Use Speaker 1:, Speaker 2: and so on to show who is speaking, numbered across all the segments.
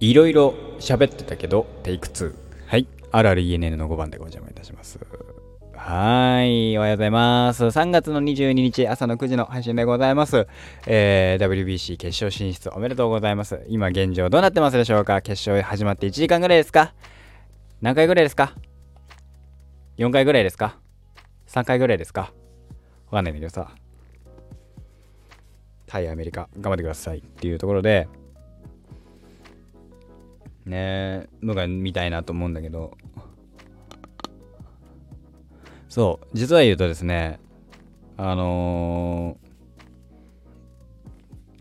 Speaker 1: いろいろ喋ってたけど、テイク2。はい。RRENN の5番でご邪魔いたします。はーい。おはようございます。3月の22日朝の9時の配信でございます。えー、WBC 決勝進出おめでとうございます。今現状どうなってますでしょうか？決勝始まって1時間ぐらいですか？何回ぐらいですか ?4 回ぐらいですか ?3 回ぐらいですか？わかんないんだけどさ。対アメリカ頑張ってくださいっていうところで、ねのが見たいなと思うんだけど。そう実は言うとですねあの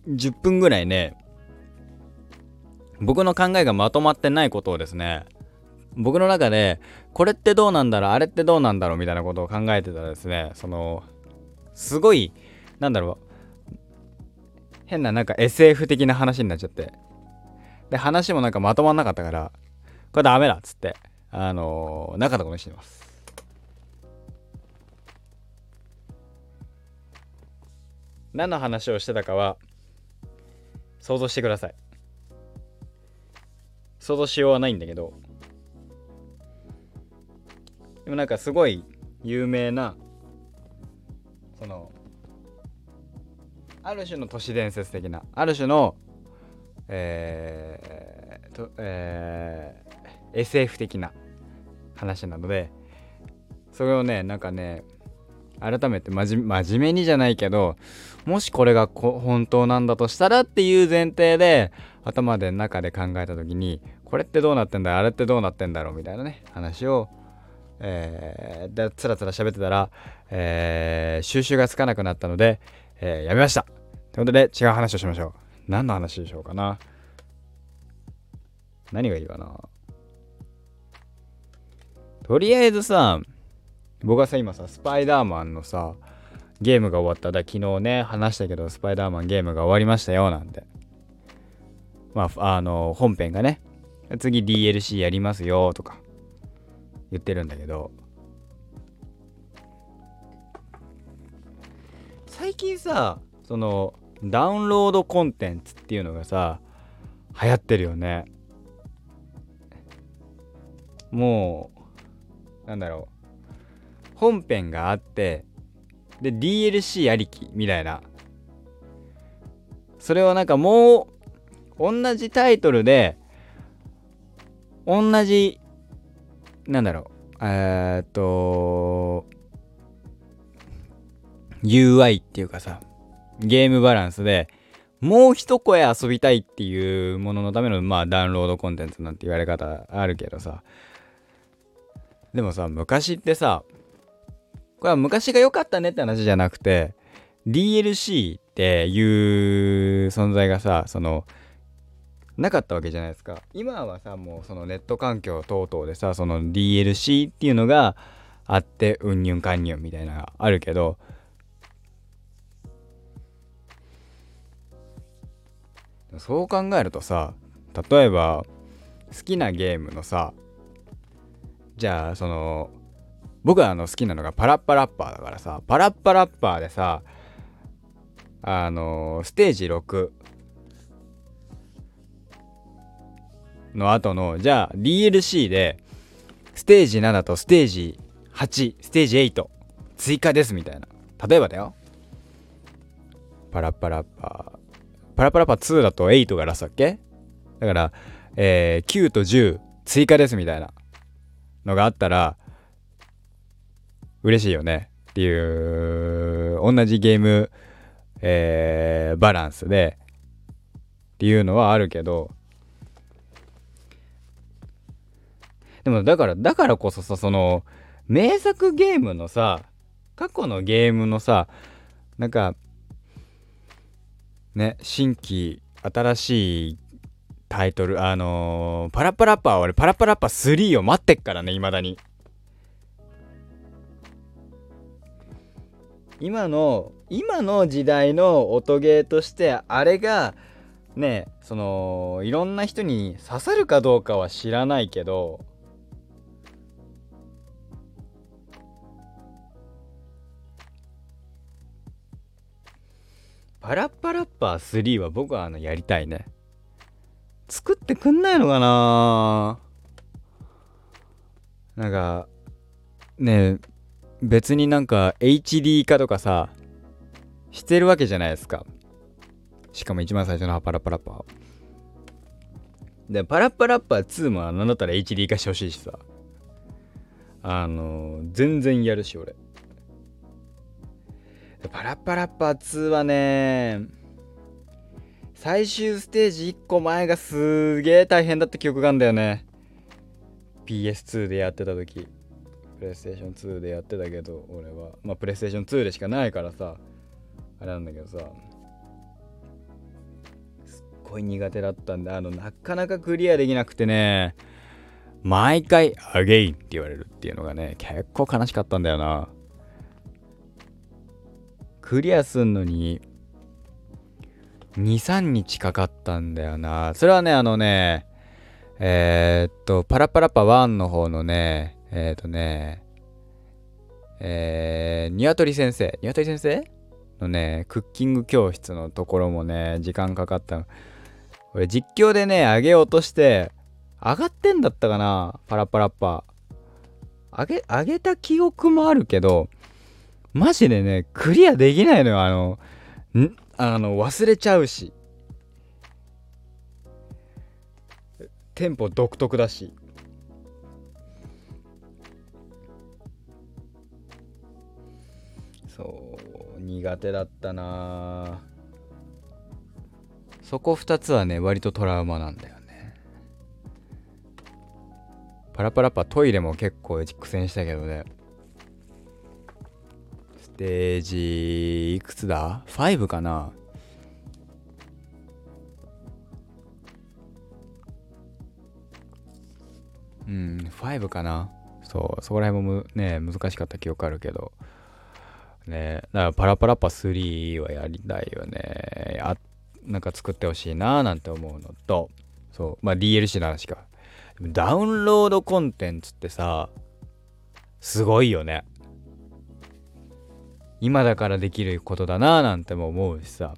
Speaker 1: ー、10分ぐらいね僕の考えがまとまってないことをですね僕の中でこれってどうなんだろうあれってどうなんだろうみたいなことを考えてたらですねそのすごいなんだろう変ななんか SF 的な話になっちゃって。で、話もなんかまとまんなかったから、これダメだっつって、あのー、なかったことにしてます。何の話をしてたかは、想像してください。想像しようはないんだけど、でもなんかすごい有名な、その、ある種の都市伝説的な、ある種のえーとえー、SF 的な話なのでそれをねなんかね改めて真面目にじゃないけどもしこれが本当なんだとしたらっていう前提で頭で中で考えた時にこれってどうなってんだあれってどうなってんだろうみたいなね話をえー、でつらつら喋ってたら、えー、収集がつかなくなったので、えー、やめました。ということで違う話をしましょう。何の話でしょうかな何がいいかなとりあえずさ、僕はさ、今さ、スパイダーマンのさ、ゲームが終わった。だ昨日ね、話したけど、スパイダーマンゲームが終わりましたよ、なんて。まあ、あの、本編がね、次 DLC やりますよ、とか、言ってるんだけど、最近さ、その、ダウンロードコンテンツっていうのがさ流行ってるよね。もうなんだろう。本編があってで DLC ありきみたいな。それをなんかもう同じタイトルで同じなんだろう。えー、っと UI っていうかさ。ゲームバランスでもう一声遊びたいっていうもののためのまあダウンロードコンテンツなんて言われ方あるけどさ。でもさ昔ってさこれは昔が良かったねって話じゃなくて DLC っていう存在がさそのなかったわけじゃないですか。今はさもうそのネット環境等々でさその DLC っていうのがあってうんにゅんかんにゅんみたいなのがあるけどそう考えるとさ例えば好きなゲームのさじゃあその僕はあの好きなのがパラッパラッパーだからさパラッパラッパーでさあのステージ6の後のじゃあ DLC でステージ7とステージ8ステージ8追加ですみたいな。例えばだよ。パラッパラッパー。パラパラパ2だと8がラスだっけ？だから、えー、9と10追加ですみたいなのがあったら、嬉しいよね。っていう、同じゲーム、えー、バランスでっていうのはあるけど、でもだから、だからこそさ、その、名作ゲームのさ、過去のゲームのさ、なんか、ね新規新しいタイトルあのー、パラッパラッパー俺パラッパラッパー3を待ってっからね未だに。今の今の時代の音ゲーとしてあれがねそのいろんな人に刺さるかどうかは知らないけどパラッパラッパー3は僕はあのやりたいね。作ってくんないのかな。なんかねえ別になんか HD 化とかさしてるわけじゃないですか。しかも一番最初のパラッパラッパーでパラッパラッパー2もなんだったら HD 化してほしいしさ。あの全然やるし俺。パラッパラッパー2はね最終ステージ1個前がすげえ大変だった記憶があるんだよね。PS2 でやってた時プレイステーション2でやってたけど俺は。まあプレイステーション2でしかないからさあれなんだけどさすっごい苦手だったんであのなかなかクリアできなくてね毎回「アゲイン」って言われるっていうのがね結構悲しかったんだよな。クリアすんのに23日かかったんだよなそれはねあのねえー、っとパラパラパ1の方のねえっ、とね、えー、ニワトリ先生、ニワトリ先生？のね、クッキング教室のところもね、時間かかった。俺実況でね、上げようとして、上がってんだったかなパラパラッパ。上げ、上げた記憶もあるけど、マジでね、クリアできないのよ。あの、んあの、忘れちゃうし。テンポ独特だし。そう苦手だったなそこ2つはね割とトラウマなんだよねパラパラパトイレも結構苦戦したけどねステージいくつだ ?5 かな？うん5かな？そうそこら辺もね難しかった記憶あるけど。ねだからパラパラパ3はやりたいよね。あなんか作ってほしいななんて思うのと。そうまあ DLC の話か。ダウンロードコンテンツってさすごいよね。今だからできることだななんても思うしさ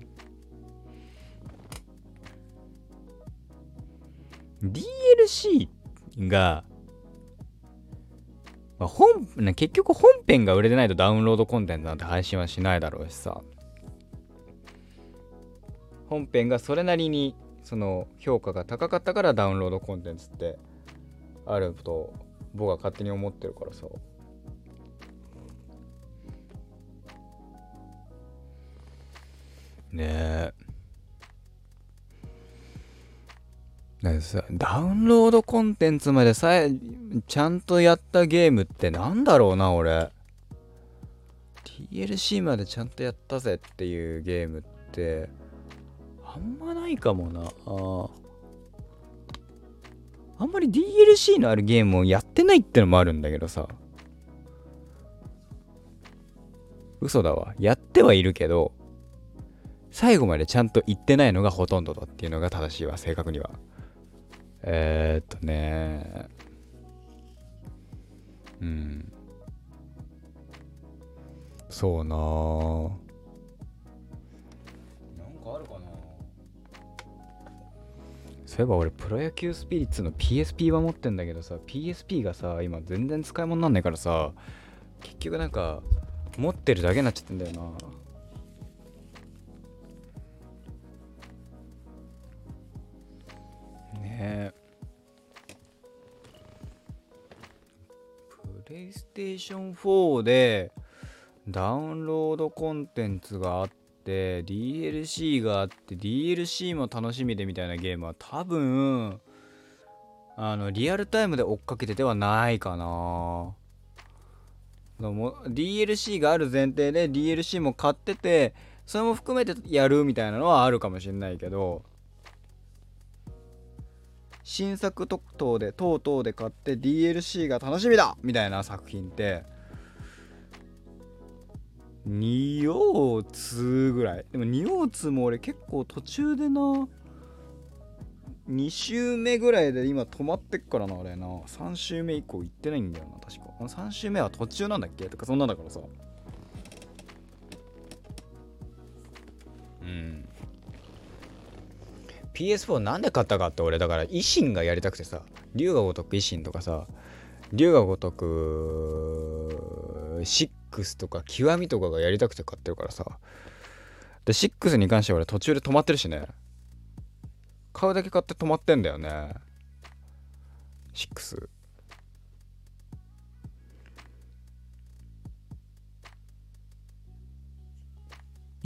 Speaker 1: DLC がまあ、本、結局本編が売れてないとダウンロードコンテンツなんて配信はしないだろうしさ。本編がそれなりにその評価が高かったからダウンロードコンテンツってあると僕は勝手に思ってるからさ。ね。え。ダウンロードコンテンツまでさえちゃんとやったゲームってなんだろうな俺。DLC までちゃんとやったぜっていうゲームってあんまないかもな。ああんまり DLC のあるゲームをやってないってのもあるんだけどさ。嘘だわ。やってはいるけど最後までちゃんと言ってないのがほとんどだっていうのが正しいわ正確には。えー、っとね。うん。そうななんかあるかな。そういえば俺プロ野球スピリッツの PSP は持ってんだけどさ PSP がさ今全然使い物なんないからさ結局なんか持ってるだけになっちゃってんだよなイステーション4でダウンロードコンテンツがあって DLC があって DLC も楽しみでみたいなゲームは多分あのリアルタイムで追っかけててはないかな。DLC がある前提で DLC も買っててそれも含めてやるみたいなのはあるかもしれないけど新作特等で等々で買って DLC が楽しみだ！みたいな作品って2王2ぐらい。でも2王2も俺結構途中でな2周目ぐらいで今止まってっからなあれな。3周目以降行ってないんだよな確か。3周目は途中なんだっけ？とかそんなんだからさ。うん。PS4 なんで買ったかって俺だから維新がやりたくてさ龍が如く維新とかさ龍が如く6とか極みとかがやりたくて買ってるからさ。で6に関しては俺途中で止まってるしね。買うだけ買って止まってんだよね。6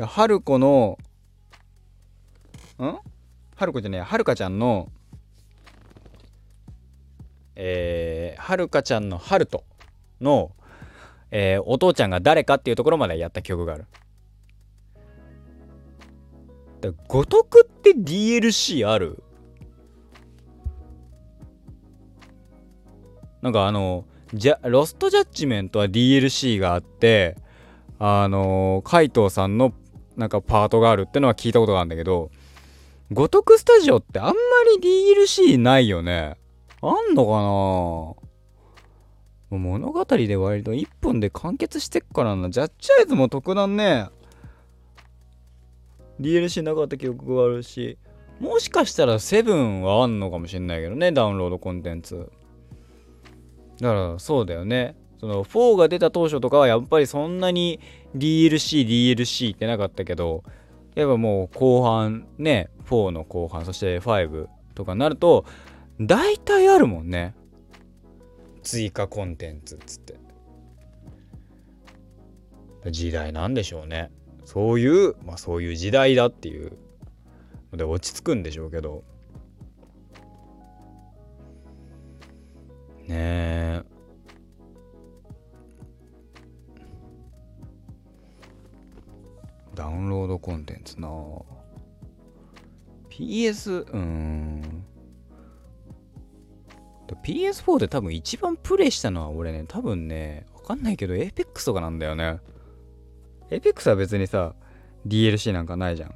Speaker 1: 春子のん？春子じゃねえはるかちゃんのえー、はるかちゃんのハルトの、えー、お父ちゃんが誰かっていうところまでやった記憶がある。だ五徳って DLC ある？なんかあの、じゃ、ロストジャッジメントは DLC があって、あの、海藤さんのなんかパートがあるってのは聞いたことがあるんだけど、五徳スタジオってあんまり DLC ないよね。あんのかな？物語で割と1本で完結してっからな。ジャッジアイズも特段ね、DLC なかった記憶があるし、もしかしたら7はあんのかもしんないけどね、ダウンロードコンテンツ。だからそうだよね。その4が出た当初とかはやっぱりそんなに DLC、DLC ってなかったけど、やっぱもう後半ね、4の後半、そして5とかになると、大体あるもんね。追加コンテンツっつって。時代なんでしょうね。そういう、まあそういう時代だっていうので落ち着くんでしょうけど。ねえ。ダウンロードコンテンツな。PS うん。PS4 で多分一番プレイしたのは俺ね多分ねわかんないけど Apex とかなんだよね。Apex は別にさ DLC なんかないじゃん。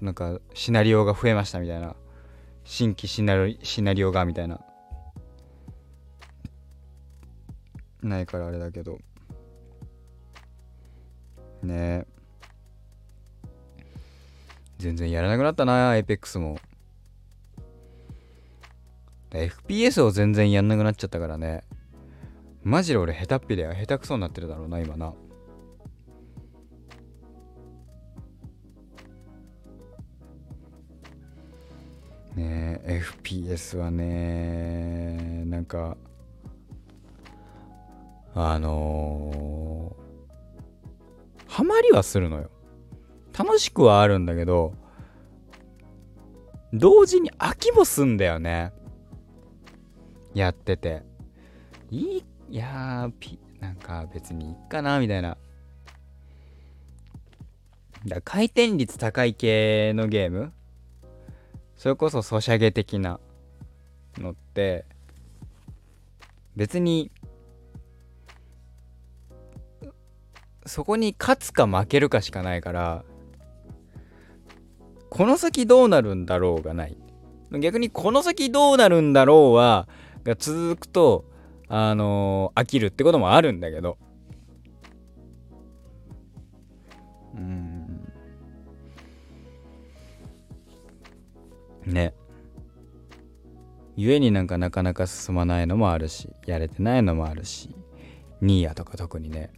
Speaker 1: なんかシナリオが増えましたみたいな。新規シナリシナリオがみたいな。ないからあれだけど。ね。全然やらなくなったな APEX も。FPS を全然やんなくなっちゃったからね。マジで俺下手っぴで下手くそになってるだろうな今な。ねえ FPS はねなんかあのー、ハマりはするのよ。楽しくはあるんだけど同時に飽きもすんだよね。やってて。いいいやーピなんか別にいっかなみたいな。だ回転率高い系のゲーム。それこそソシャゲ的なのって別にそこに勝つか負けるかしかないからこの先どうなるんだろうがない。逆にこの先どうなるんだろうはが続くとあのー、飽きるってこともあるんだけど。うん。ね。故になんかなかなか進まないのもあるしやれてないのもあるしニーヤとか特にね。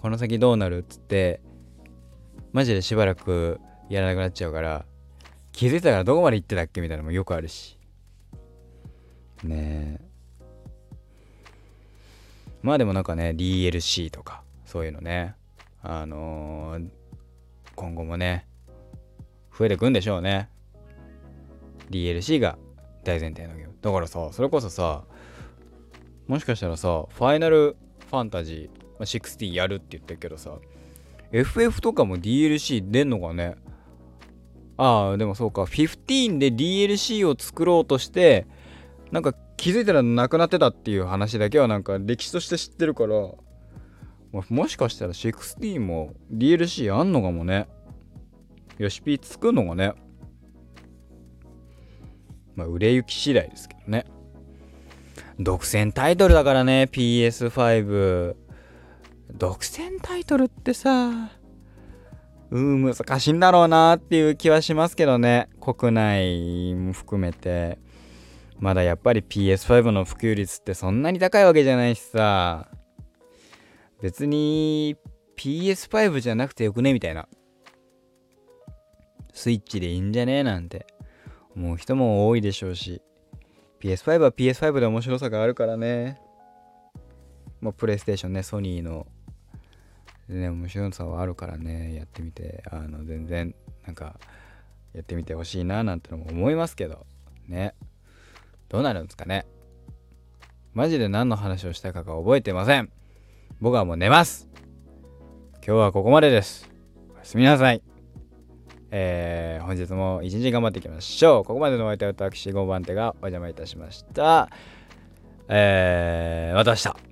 Speaker 1: この先どうなるっつってマジでしばらくやらなくなっちゃうから気づいたらどこまで行ってたっけみたいなのもよくあるし。ねえ。まあでもなんかね DLC とかそういうのねあのー、今後もね増えてくんでしょうね。DLC が大前提のゲーム。だからさそれこそさもしかしたらさファイナルファンタジー16やるって言ってるけどさ FF とかも DLC 出んのかね？ああでもそうか15で DLC を作ろうとしてなんか気づいたらなくなってたっていう話だけはなんか歴史として知ってるから、まあ、もしかしたら16も DLC あんのかもね。よしピー作るのがね？まあ売れ行き次第ですけどね。独占タイトルだからね、PS5。独占タイトルってさ、うん難しいんだろうなっていう気はしますけどね。国内も含めて。まだやっぱり PS5 の普及率ってそんなに高いわけじゃないしさ。別に PS5 じゃなくてよくねみたいな。スイッチでいいんじゃねえなんて。思う人も多いでしょうし。PS5 は PS5 で面白さがあるからね。もうプレイステーションねソニーのね面白さはあるからねやってみてあの全然なんかやってみてほしいななんてのも思いますけどね。どうなるんですかね。マジで何の話をしたかが覚えてません。僕はもう寝ます。今日はここまでです。おやすみなさい。えー、本日も一日頑張っていきましょう。ここまでのお相手は私5番手がお邪魔いたしました。えー、また明日。